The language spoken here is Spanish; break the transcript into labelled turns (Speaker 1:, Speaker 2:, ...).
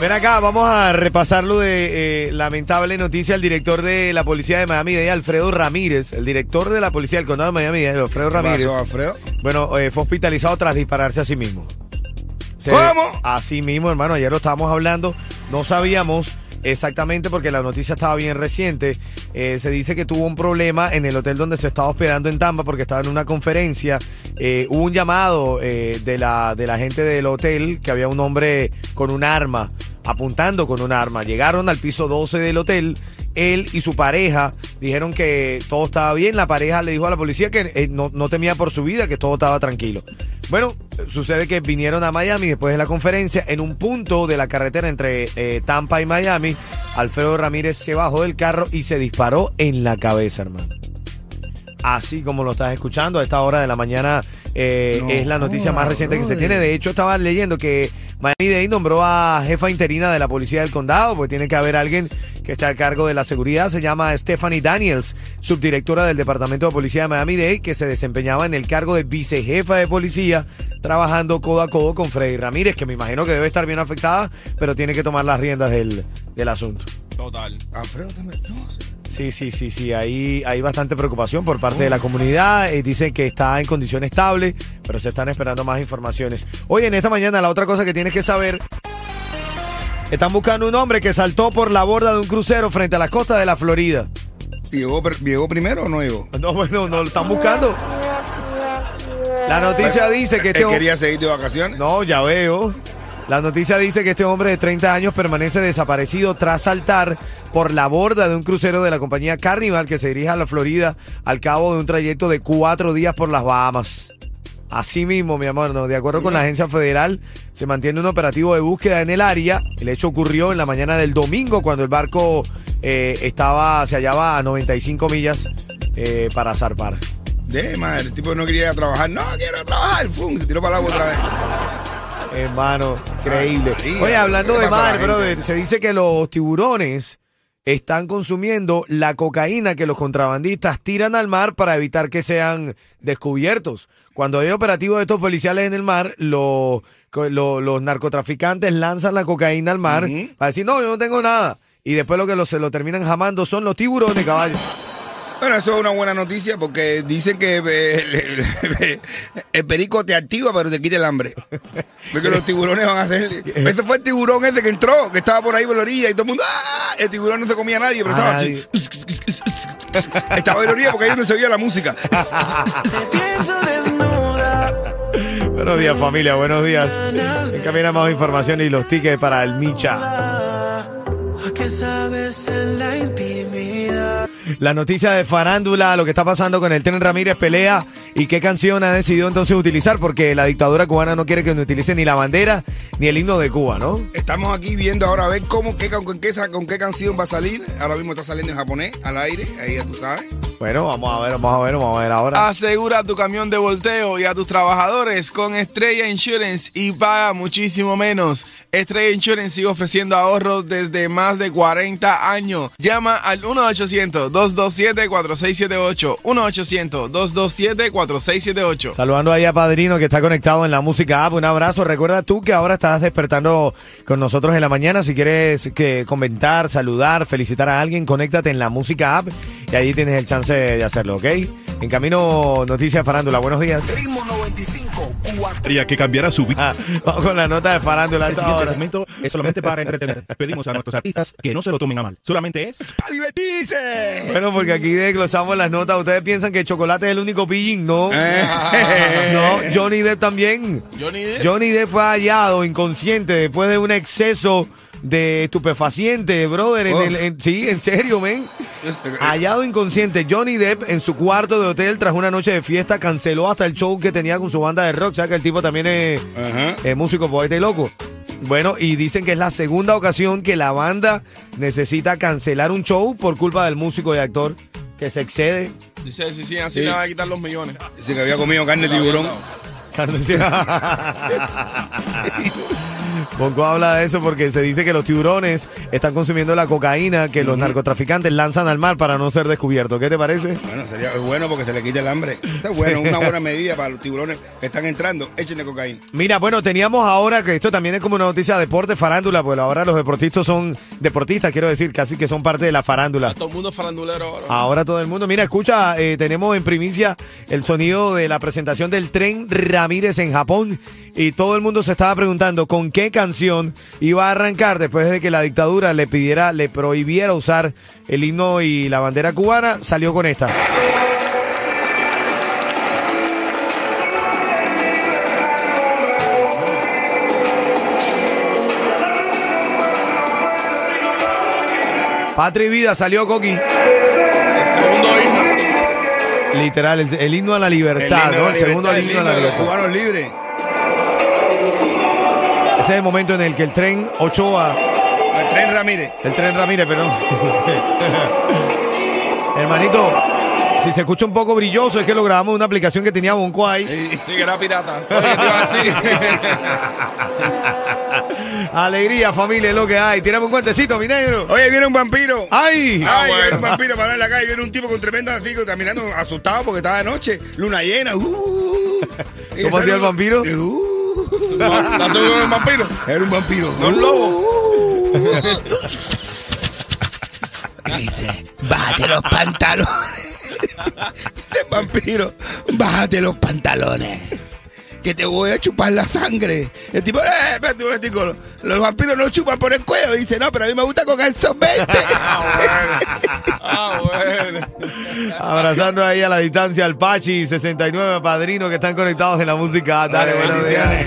Speaker 1: Ven acá, vamos a repasar lo de eh, lamentable noticia. El director de la policía de Miami-Dade, Alfredo Ramírez, el director de la policía del condado de Miami-Dade, Alfredo Ramírez.
Speaker 2: pasó, Alfredo?
Speaker 1: Bueno, eh, fue hospitalizado tras dispararse a sí mismo. Se-
Speaker 2: ¿Cómo?
Speaker 1: A sí mismo, hermano. Ayer lo estábamos hablando. No sabíamos exactamente porque la noticia estaba bien reciente. Eh, se dice que tuvo un problema en el hotel donde se estaba hospedando en Tampa porque estaba en una conferencia. Eh, hubo un llamado eh, de, la, de la gente del hotel que había un hombre con un arma, apuntando con un arma. Llegaron al piso 12 del hotel. Él y su pareja dijeron que todo estaba bien. La pareja le dijo a la policía que eh, no, no temía por su vida, que todo estaba tranquilo. Bueno, sucede que vinieron a Miami después de la conferencia. En un punto de la carretera entre eh, Tampa y Miami, Alfredo Ramírez se bajó del carro y se disparó en la cabeza, hermano. Así como lo estás escuchando, a esta hora de la mañana eh,
Speaker 2: No
Speaker 1: es la noticia más reciente que se tiene. De hecho, estaba leyendo que Miami-Dade nombró a jefa interina de la policía del condado, porque tiene que haber alguien que está a cargo de la seguridad. Se llama Stephanie Daniels, subdirectora del Departamento de Policía de Miami-Dade, que se desempeñaba en el cargo de vicejefa de policía, trabajando codo a codo con Freddy Ramírez, que me imagino que debe estar bien afectada, pero tiene que tomar las riendas del, del asunto.
Speaker 2: Alfredo también. No, sí.
Speaker 1: Sí, sí, sí, sí. Hay, hay bastante preocupación por parte de la comunidad. Eh, dicen que está en condición estable, pero se están esperando más informaciones. Hoy en esta mañana, la otra cosa que tienes que saber. Están buscando un hombre que saltó por la borda de un crucero frente a las costas de la Florida.
Speaker 2: ¿Llegó, ¿Llegó primero o no llegó?
Speaker 1: No, bueno, no lo están buscando. La noticia dice que este
Speaker 2: ¿Él
Speaker 1: hombre.
Speaker 2: quería seguir de vacaciones?
Speaker 1: No, ya veo. La noticia dice que este hombre de 30 años permanece desaparecido tras saltar por la borda de un crucero de la compañía Carnival que se dirige a la Florida al cabo de un trayecto de cuatro días por las Bahamas. Así mismo, mi amor, ¿no? de acuerdo con la agencia federal, se mantiene un operativo de búsqueda en el área. El hecho ocurrió en la mañana del domingo cuando el barco eh, estaba, se hallaba a 95 millas eh, para zarpar.
Speaker 2: De madre, el tipo no quería trabajar. No, quiero trabajar. ¡Fum! Se tiró para el agua otra vez.
Speaker 1: Hermano, increíble. Oye, hablando
Speaker 2: ¿qué
Speaker 1: de mar, brother, se dice que los tiburones están consumiendo la cocaína que los contrabandistas tiran al mar para evitar que sean descubiertos. Cuando hay operativos de estos policiales en el mar, lo- co- lo- los narcotraficantes lanzan la cocaína al mar para decir, no, yo no tengo nada. Y después lo que lo- se lo terminan jamando son los tiburones, caballo.
Speaker 2: Bueno, eso es una buena noticia porque dicen que eh, el, el- el perico te activa pero te quita el hambre. Porque los tiburones van a hacer... Ese fue el tiburón ese que entró, que estaba por ahí por la orilla y todo el mundo... ¡Ah! El tiburón no se comía a nadie, pero estaba...
Speaker 1: nadie.
Speaker 2: Estaba en la orilla porque ahí no se oía la música.
Speaker 1: Buenos días, familia, buenos días. En camino más información y los tickets para el Micha.
Speaker 3: que sabes en la intimidad.
Speaker 1: La noticia de farándula, lo que está pasando con el Tren Ramírez pelea y qué canción ha decidido entonces utilizar, porque la dictadura cubana no quiere que no utilice ni la bandera ni el himno de Cuba, ¿no?
Speaker 2: Estamos aquí viendo ahora a ver cómo, qué, con, qué, con qué canción va a salir. Ahora mismo está saliendo en japonés al aire, ahí ya tú sabes.
Speaker 1: Bueno, vamos a ver, vamos a ver, vamos a ver ahora.
Speaker 4: Asegura tu camión de volteo y a tus trabajadores con Estrella Insurance y paga muchísimo menos. Estrella Insurance sigue ofreciendo ahorros desde más de 40 años. Llama al 1-800-227-4678. 1-800-227-4678.
Speaker 1: Saludando ahí a Padrino que está conectado en la música app. Un abrazo. Recuerda tú que ahora estás despertando con nosotros en la mañana. Si quieres que comentar, saludar, felicitar a alguien, conéctate en la música app y ahí tienes el chance de hacerlo, ¿ok? En camino, noticias de farándula. Buenos días.
Speaker 5: Ritmo 95,
Speaker 6: Haría que cambiara su vida.
Speaker 1: Ah, vamos con la nota de farándula.
Speaker 7: El
Speaker 1: esta
Speaker 7: siguiente segmento es solamente para entretener. Pedimos a nuestros artistas que no se lo tomen a mal. Solamente es
Speaker 2: ¡Para divertirse!
Speaker 1: Bueno, porque aquí desglosamos las notas. Ustedes piensan que Chocolate es el único pillín, ¿no?
Speaker 2: Eh.
Speaker 1: No, Johnny Depp también.
Speaker 4: Johnny Depp.
Speaker 1: Johnny Depp fue hallado inconsciente después de un exceso de estupefaciente, brother. En
Speaker 2: Uf.
Speaker 1: el- en- sí, en serio, men.
Speaker 2: Este,
Speaker 1: Hallado inconsciente, Johnny Depp en su cuarto de hotel tras una noche de fiesta canceló hasta el show que tenía con su banda de rock. O sea que el tipo también es,
Speaker 2: Ajá.
Speaker 1: es músico, poeta y loco. Bueno, y dicen que es la segunda ocasión que la banda necesita cancelar un show por culpa del músico y actor que se excede.
Speaker 4: Dice, sí, sí, así
Speaker 2: Sí.
Speaker 4: le van a quitar los millones.
Speaker 2: Dice que había comido carne de tiburón.
Speaker 1: Poco habla de eso porque se dice que los tiburones están consumiendo la cocaína que los narcotraficantes lanzan al mar para no ser descubiertos. ¿Qué te parece?
Speaker 2: Bueno, sería bueno porque se le quita el hambre. Está bueno, una buena medida para los tiburones que están entrando. Échenle cocaína.
Speaker 1: Mira, bueno, teníamos ahora que esto también es como una noticia de deporte, farándula, pues ahora los deportistas son deportistas, quiero decir, casi que son parte de la farándula.
Speaker 4: Todo el mundo es farandulero ahora.
Speaker 1: Ahora todo el mundo, mira, escucha, eh, tenemos en primicia el sonido de la presentación del tren Ramírez en Japón y todo el mundo se estaba preguntando con qué canción iba a arrancar después de que la dictadura le pidiera, le prohibiera usar el himno y la bandera cubana, salió con esta. Patria y Vida salió Coqui.
Speaker 4: El segundo himno.
Speaker 1: Literal, el, el himno a la libertad, ¿no? El segundo himno a la
Speaker 2: los
Speaker 1: libertad.
Speaker 2: cubanos libres.
Speaker 1: Ese es el momento en el que el tren Ochoa,
Speaker 2: El tren Ramírez.
Speaker 1: el tren Ramírez, perdón. Hermanito, si se escucha un poco brilloso, es que lo grabamos en una aplicación que tenía Bonco ahí.
Speaker 4: Sí, que era pirata.
Speaker 1: Alegría, familia, es lo que hay. Tirame un cuentecito, mi negro.
Speaker 2: Oye, viene un vampiro.
Speaker 1: ¡Ay!
Speaker 2: Ay, viene un vampiro para en la calle. Viene un tipo con tremenda está mirando asustado porque estaba de noche. Luna llena. uh. Y
Speaker 1: ¿Cómo hacía el vampiro?
Speaker 2: Uh. Era un vampiro? Un.
Speaker 4: No un lobo.
Speaker 2: Dice, bájate los pantalones. El vampiro, bájate los pantalones. Que te voy a chupar la sangre. El tipo, eh, espérate un. Los vampiros no chupan por el cuello. Dice, no, pero a mí me gusta con
Speaker 4: estos 20.
Speaker 1: Abrazando ahí a la distancia al Pachi 69 Padrino que están conectados en la música. Dale,
Speaker 2: bendiciones.